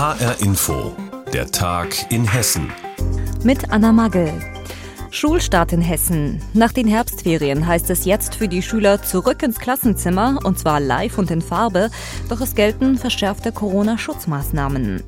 HR Info, der Tag in Hessen. Mit Anna Magel. Schulstart in Hessen. Nach den Herbstferien heißt es jetzt für die Schüler zurück ins Klassenzimmer und zwar live und in Farbe, doch es gelten verschärfte Corona-Schutzmaßnahmen.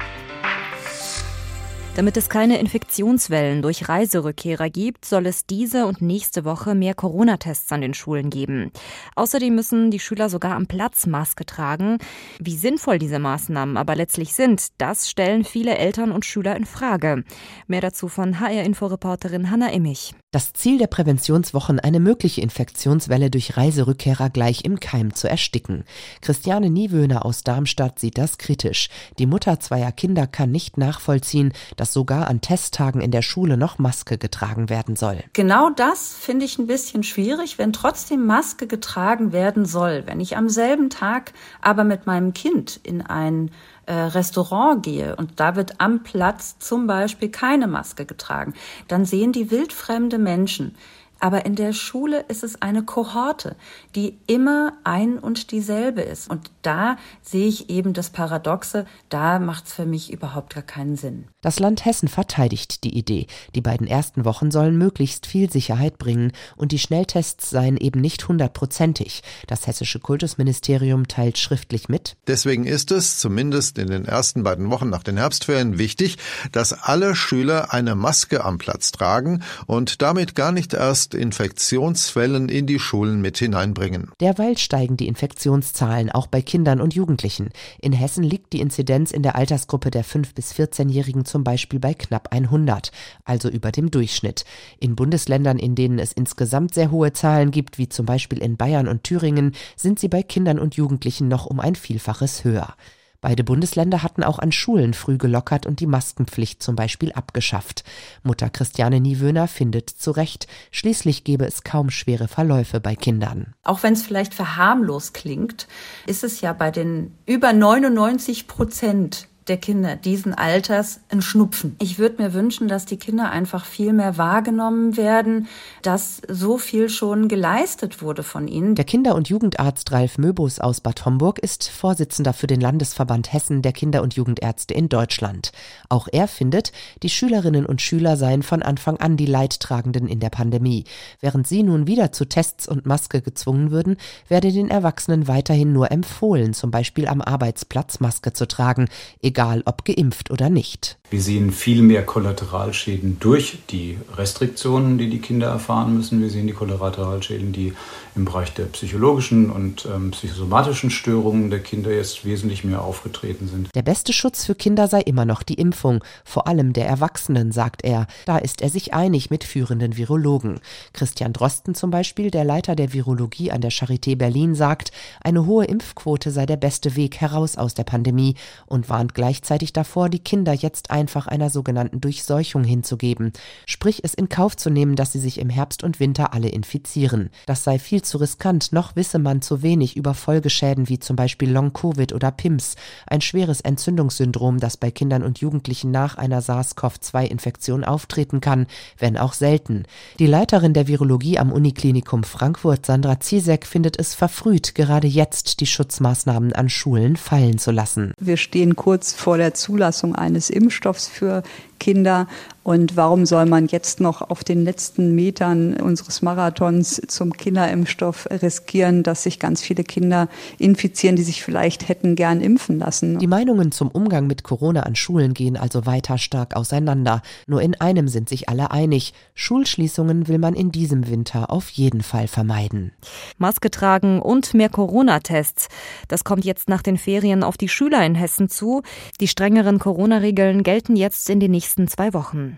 Damit es keine Infektionswellen durch Reiserückkehrer gibt, soll es diese und nächste Woche mehr Corona-Tests an den Schulen geben. Außerdem müssen die Schüler sogar am Platz Maske tragen. Wie sinnvoll diese Maßnahmen aber letztlich sind, das stellen viele Eltern und Schüler in Frage. Mehr dazu von HR-Inforeporterin Hanna Immich. Das Ziel der Präventionswochen, eine mögliche Infektionswelle durch Reiserückkehrer gleich im Keim zu ersticken. Christiane Niewöhner aus Darmstadt sieht das kritisch. Die Mutter zweier Kinder kann nicht nachvollziehen, dass sogar an Testtagen in der Schule noch Maske getragen werden soll. Genau das finde ich ein bisschen schwierig, wenn trotzdem Maske getragen werden soll. Wenn ich am selben Tag aber mit meinem Kind in ein äh, Restaurant gehe und da wird am Platz zum Beispiel keine Maske getragen, dann sehen die wildfremde Menschen, aber in der Schule ist es eine Kohorte, die immer ein und dieselbe ist. Und da sehe ich eben das Paradoxe, da macht es für mich überhaupt gar keinen Sinn. Das Land Hessen verteidigt die Idee. Die beiden ersten Wochen sollen möglichst viel Sicherheit bringen und die Schnelltests seien eben nicht hundertprozentig. Das hessische Kultusministerium teilt schriftlich mit. Deswegen ist es, zumindest in den ersten beiden Wochen nach den Herbstferien, wichtig, dass alle Schüler eine Maske am Platz tragen und damit gar nicht erst Infektionswellen in die Schulen mit hineinbringen. Derweil steigen die Infektionszahlen auch bei Kindern und Jugendlichen. In Hessen liegt die Inzidenz in der Altersgruppe der 5- bis 14-Jährigen zum Beispiel bei knapp 100, also über dem Durchschnitt. In Bundesländern, in denen es insgesamt sehr hohe Zahlen gibt, wie zum Beispiel in Bayern und Thüringen, sind sie bei Kindern und Jugendlichen noch um ein Vielfaches höher. Beide Bundesländer hatten auch an Schulen früh gelockert und die Maskenpflicht zum Beispiel abgeschafft. Mutter Christiane Niewöhner findet zu Recht, schließlich gebe es kaum schwere Verläufe bei Kindern. Auch wenn es vielleicht verharmlos klingt, ist es ja bei den über 99 Prozent der Kinder diesen Alters ein Schnupfen. Ich würde mir wünschen, dass die Kinder einfach viel mehr wahrgenommen werden, dass so viel schon geleistet wurde von ihnen. Der Kinder- und Jugendarzt Ralf Möbus aus Bad Homburg ist Vorsitzender für den Landesverband Hessen der Kinder- und Jugendärzte in Deutschland. Auch er findet, die Schülerinnen und Schüler seien von Anfang an die Leidtragenden in der Pandemie. Während sie nun wieder zu Tests und Maske gezwungen würden, werde den Erwachsenen weiterhin nur empfohlen, zum Beispiel am Arbeitsplatz Maske zu tragen, egal ob geimpft oder nicht. Wir sehen viel mehr Kollateralschäden durch die Restriktionen, die die Kinder erfahren müssen. Wir sehen die Kollateralschäden, die im Bereich der psychologischen und ähm, psychosomatischen Störungen der Kinder jetzt wesentlich mehr aufgetreten sind. Der beste Schutz für Kinder sei immer noch die Impfung, vor allem der Erwachsenen, sagt er. Da ist er sich einig mit führenden Virologen. Christian Drosten zum Beispiel, der Leiter der Virologie an der Charité Berlin, sagt, eine hohe Impfquote sei der beste Weg heraus aus der Pandemie und warnt gleichzeitig davor, die Kinder jetzt einfach einer sogenannten Durchseuchung hinzugeben, sprich es in Kauf zu nehmen, dass sie sich im Herbst und Winter alle infizieren. Das sei viel zu riskant, noch wisse man zu wenig über Folgeschäden wie zum Beispiel Long-Covid oder PIMS, ein schweres Entzündungssyndrom, das bei Kindern und Jugendlichen nach einer SARS-CoV-2-Infektion auftreten kann, wenn auch selten. Die Leiterin der Virologie am Uniklinikum Frankfurt, Sandra Ziesek, findet es verfrüht, gerade jetzt die Schutzmaßnahmen an Schulen fallen zu lassen. Wir stehen kurz vor der Zulassung eines Impfstoffs für Kinder. Und warum soll man jetzt noch auf den letzten Metern unseres Marathons zum Kinderimpfstoff riskieren, dass sich ganz viele Kinder infizieren, die sich vielleicht hätten gern impfen lassen? Die Meinungen zum Umgang mit Corona an Schulen gehen also weiter stark auseinander. Nur in einem sind sich alle einig. Schulschließungen will man in diesem Winter auf jeden Fall vermeiden. Maske tragen und mehr Corona-Tests. Das kommt jetzt nach den Ferien auf die Schüler in Hessen zu. Die strengeren Corona-Regeln gelten jetzt in den nächsten nächsten zwei Wochen.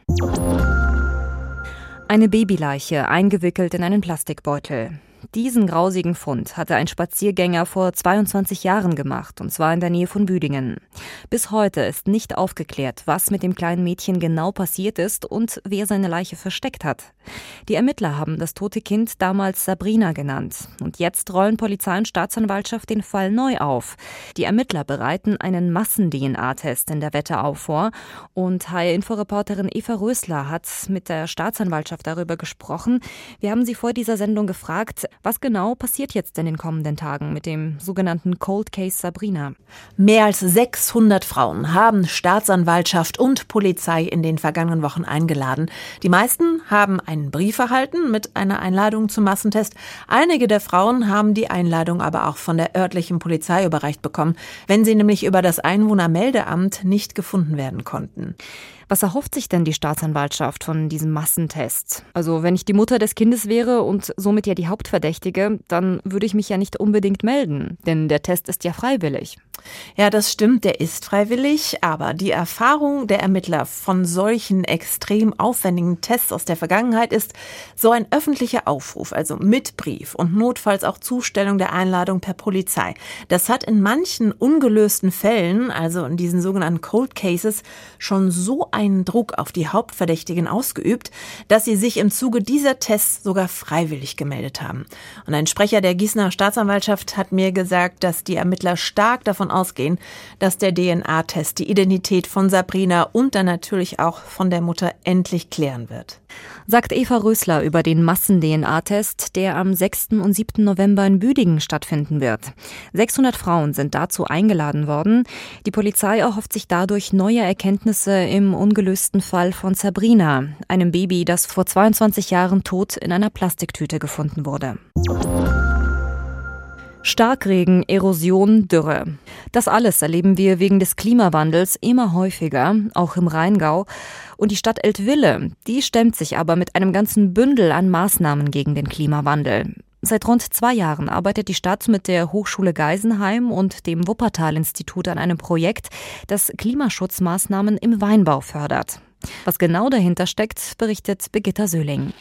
Eine Babyleiche eingewickelt in einen Plastikbeutel. Diesen grausigen Fund hatte ein Spaziergänger vor 22 Jahren gemacht, und zwar in der Nähe von Büdingen. Bis heute ist nicht aufgeklärt, was mit dem kleinen Mädchen genau passiert ist und wer seine Leiche versteckt hat. Die Ermittler haben das tote Kind damals Sabrina genannt. Und jetzt rollen Polizei und Staatsanwaltschaft den Fall neu auf. Die Ermittler bereiten einen Massen-DNA-Test in der Wetterau vor. Und HR-Inforeporterin Eva Rösler hat mit der Staatsanwaltschaft darüber gesprochen. Wir haben sie vor dieser Sendung gefragt, Was genau passiert jetzt in den kommenden Tagen mit dem sogenannten Cold Case Sabrina? Mehr als 600 Frauen haben Staatsanwaltschaft und Polizei in den vergangenen Wochen eingeladen. Die meisten haben einen Brief erhalten mit einer Einladung zum Massentest. Einige der Frauen haben die Einladung aber auch von der örtlichen Polizei überreicht bekommen, wenn sie nämlich über das Einwohnermeldeamt nicht gefunden werden konnten. Was erhofft sich denn die Staatsanwaltschaft von diesem Massentest? Also wenn ich die Mutter des Kindes wäre und somit ja die Hauptverdächtige, dann würde ich mich ja nicht unbedingt melden, denn der Test ist ja freiwillig. Ja, das stimmt, der ist freiwillig, aber die Erfahrung der Ermittler von solchen extrem aufwendigen Tests aus der Vergangenheit ist, so ein öffentlicher Aufruf, also mit Brief und notfalls auch Zustellung der Einladung per Polizei. Das hat in manchen ungelösten Fällen, also in diesen sogenannten Cold Cases, schon so einen Druck auf die Hauptverdächtigen ausgeübt, dass sie sich im Zuge dieser Tests sogar freiwillig gemeldet haben. Und ein Sprecher der Gießener Staatsanwaltschaft hat mir gesagt, dass die Ermittler stark davon ausgehen, dass der DNA-Test die Identität von Sabrina und dann natürlich auch von der Mutter endlich klären wird. Sagt Eva Rösler über den Massen-DNA-Test, der am 6. und 7. November in Büdingen stattfinden wird. 600 Frauen sind dazu eingeladen worden. Die Polizei erhofft sich dadurch neue Erkenntnisse im ungelösten Fall von Sabrina, einem Baby, das vor 22 Jahren tot in einer Plastiktüte gefunden wurde. Starkregen, Erosion, Dürre. Das alles erleben wir wegen des Klimawandels immer häufiger, auch im Rheingau. Und die Stadt Eltville, die stemmt sich aber mit einem ganzen Bündel an Maßnahmen gegen den Klimawandel. Seit rund zwei Jahren arbeitet die Stadt mit der Hochschule Geisenheim und dem Wuppertal-Institut an einem Projekt, das Klimaschutzmaßnahmen im Weinbau fördert. Was genau dahinter steckt, berichtet Birgitta Söhling.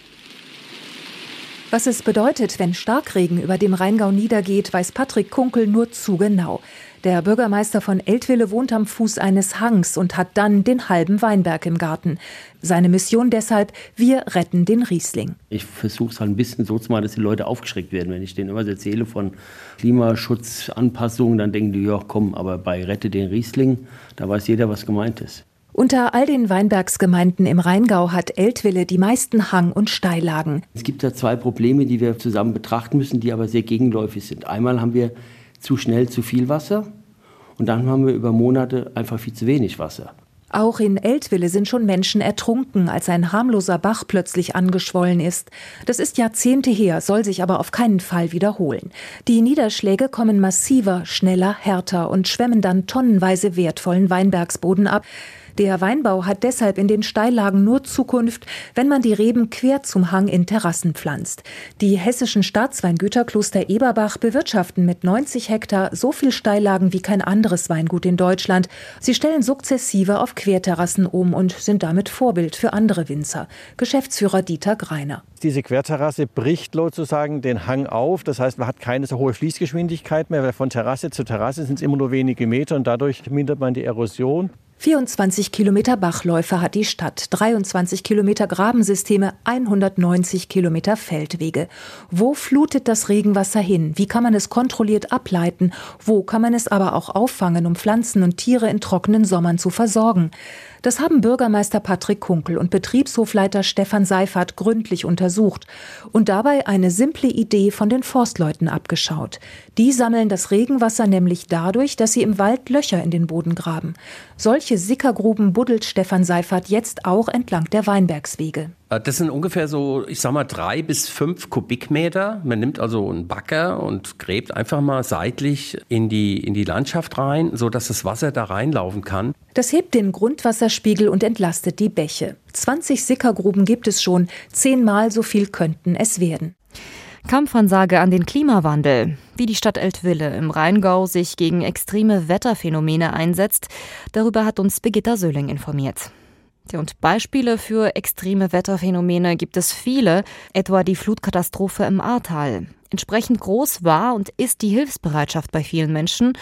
Was es bedeutet, wenn Starkregen über dem Rheingau niedergeht, weiß Patrick Kunkel nur zu genau. Der Bürgermeister von Eltville wohnt am Fuß eines Hangs und hat dann den halben Weinberg im Garten. Seine Mission deshalb, wir retten den Riesling. Ich versuche es halt ein bisschen so zu machen, dass die Leute aufgeschreckt werden. Wenn ich denen immer erzähle von Klimaschutzanpassungen, dann denken die, ja komm, aber bei Rette den Riesling, da weiß jeder, was gemeint ist. Unter all den Weinbergsgemeinden im Rheingau hat Eltville die meisten Hang- und Steillagen. Es gibt da zwei Probleme, die wir zusammen betrachten müssen, die aber sehr gegenläufig sind. Einmal haben wir zu schnell zu viel Wasser und dann haben wir über Monate einfach viel zu wenig Wasser. Auch in Eltville sind schon Menschen ertrunken, als ein harmloser Bach plötzlich angeschwollen ist. Das ist Jahrzehnte her, soll sich aber auf keinen Fall wiederholen. Die Niederschläge kommen massiver, schneller, härter und schwemmen dann tonnenweise wertvollen Weinbergsboden ab. Der Weinbau hat deshalb in den Steillagen nur Zukunft, wenn man die Reben quer zum Hang in Terrassen pflanzt. Die hessischen Staatsweingüter Kloster Eberbach bewirtschaften mit 90 Hektar so viel Steillagen wie kein anderes Weingut in Deutschland. Sie stellen sukzessive auf Querterrassen um und sind damit Vorbild für andere Winzer. Geschäftsführer Dieter Greiner. Diese Querterrasse bricht sozusagen den Hang auf. Das heißt, man hat keine so hohe Fließgeschwindigkeit mehr, weil von Terrasse zu Terrasse sind es immer nur wenige Meter und dadurch mindert man die Erosion. 24 Kilometer Bachläufe hat die Stadt, 23 Kilometer Grabensysteme, 190 Kilometer Feldwege. Wo flutet das Regenwasser hin? Wie kann man es kontrolliert ableiten? Wo kann man es aber auch auffangen, um Pflanzen und Tiere in trockenen Sommern zu versorgen? Das haben Bürgermeister Patrick Kunkel und Betriebshofleiter Stefan Seifert gründlich untersucht und dabei eine simple Idee von den Forstleuten abgeschaut. Die sammeln das Regenwasser nämlich dadurch, dass sie im Wald Löcher in den Boden graben. Solche Sickergruben buddelt Stefan Seifert jetzt auch entlang der Weinbergswege. Äh, das sind ungefähr so, ich sag mal, drei bis fünf Kubikmeter. Man nimmt also einen Backer und gräbt einfach mal seitlich in die, in die Landschaft rein, sodass das Wasser da reinlaufen kann. Das hebt den Grundwasserspiegel und entlastet die Bäche. 20 Sickergruben gibt es schon, zehnmal so viel könnten es werden. Kampfansage an den Klimawandel. Wie die Stadt Eltville im Rheingau sich gegen extreme Wetterphänomene einsetzt, darüber hat uns Birgitta Söhling informiert. Und Beispiele für extreme Wetterphänomene gibt es viele, etwa die Flutkatastrophe im Ahrtal. Entsprechend groß war und ist die Hilfsbereitschaft bei vielen Menschen.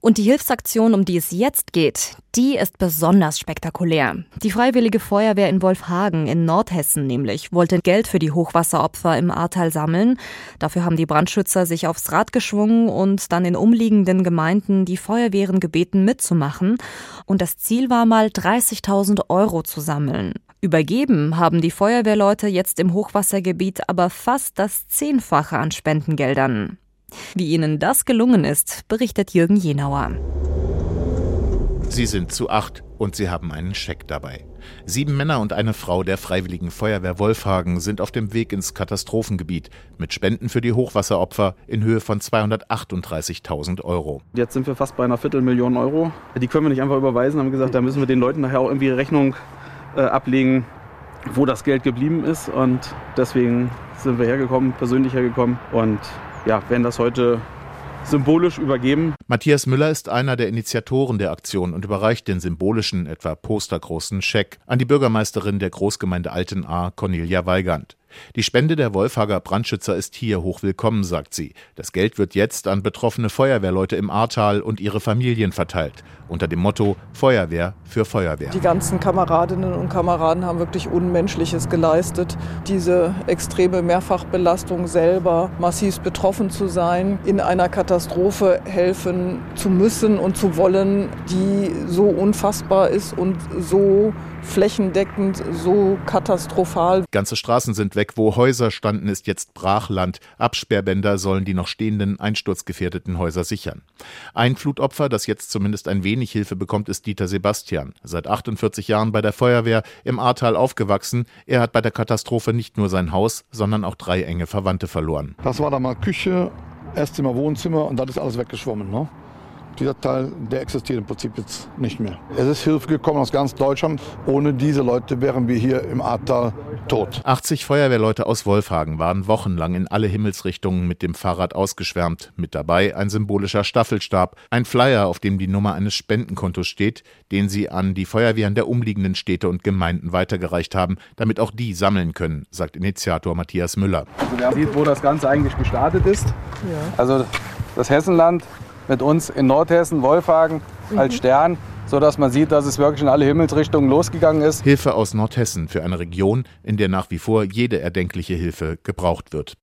Und die Hilfsaktion, um die es jetzt geht, die ist besonders spektakulär. Die Freiwillige Feuerwehr in Wolfhagen in Nordhessen nämlich wollte Geld für die Hochwasseropfer im Ahrtal sammeln. Dafür haben die Brandschützer sich aufs Rad geschwungen und dann in umliegenden Gemeinden die Feuerwehren gebeten mitzumachen. Und das Ziel war mal 30.000 Euro zu sammeln. Übergeben haben die Feuerwehrleute jetzt im Hochwassergebiet aber fast das Zehnfache an Spendengeldern. Wie ihnen das gelungen ist, berichtet Jürgen Jenauer. Sie sind zu acht und sie haben einen Scheck dabei. Sieben Männer und eine Frau der Freiwilligen Feuerwehr Wolfhagen sind auf dem Weg ins Katastrophengebiet mit Spenden für die Hochwasseropfer in Höhe von 238.000 Euro. Jetzt sind wir fast bei einer Viertelmillion Euro. Die können wir nicht einfach überweisen, haben gesagt, da müssen wir den Leuten nachher auch irgendwie Rechnung äh, ablegen, wo das Geld geblieben ist. Und deswegen sind wir hergekommen, persönlich hergekommen und ja, werden das heute symbolisch übergeben. Matthias Müller ist einer der Initiatoren der Aktion und überreicht den symbolischen, etwa postergroßen Scheck an die Bürgermeisterin der Großgemeinde Altenahr, Cornelia Weigand. Die Spende der Wolfhager Brandschützer ist hier hochwillkommen, sagt sie. Das Geld wird jetzt an betroffene Feuerwehrleute im Ahrtal und ihre Familien verteilt, unter dem Motto Feuerwehr für Feuerwehr. Die ganzen Kameradinnen und Kameraden haben wirklich Unmenschliches geleistet. Diese extreme Mehrfachbelastung selber, massiv betroffen zu sein, in einer Katastrophe helfen zu müssen und zu wollen, die so unfassbar ist und so flächendeckend, so katastrophal. Ganze Straßen sind weg, wo Häuser standen, ist jetzt Brachland. Absperrbänder sollen die noch stehenden, einsturzgefährdeten Häuser sichern. Ein Flutopfer, das jetzt zumindest ein wenig Hilfe bekommt, ist Dieter Sebastian. Seit 48 Jahren bei der Feuerwehr im Ahrtal aufgewachsen. Er hat bei der Katastrophe nicht nur sein Haus, sondern auch drei enge Verwandte verloren. Das war dann mal Küche, Esszimmer, Wohnzimmer und das ist alles weggeschwommen. Ne? Dieser Teil, der existiert im Prinzip jetzt nicht mehr. Es ist Hilfe gekommen aus ganz Deutschland. Ohne diese Leute wären wir hier im Ahrtal tot. 80 Feuerwehrleute aus Wolfhagen waren wochenlang in alle Himmelsrichtungen mit dem Fahrrad ausgeschwärmt. Mit dabei ein symbolischer Staffelstab, ein Flyer, auf dem die Nummer eines Spendenkontos steht, den sie an die Feuerwehren der umliegenden Städte und Gemeinden weitergereicht haben, damit auch die sammeln können, sagt Initiator Matthias Müller. Also wer sieht, wo das Ganze eigentlich gestartet ist. Ja. Also das Hessenland mit uns in Nordhessen, Wolfhagen als Stern, sodass man sieht, dass es wirklich in alle Himmelsrichtungen losgegangen ist. Hilfe aus Nordhessen für eine Region, in der nach wie vor jede erdenkliche Hilfe gebraucht wird.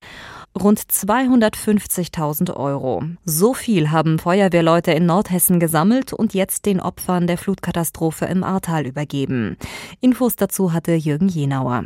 Rund 250.000 Euro. So viel haben Feuerwehrleute in Nordhessen gesammelt und jetzt den Opfern der Flutkatastrophe im Ahrtal übergeben. Infos dazu hatte Jürgen Jenauer.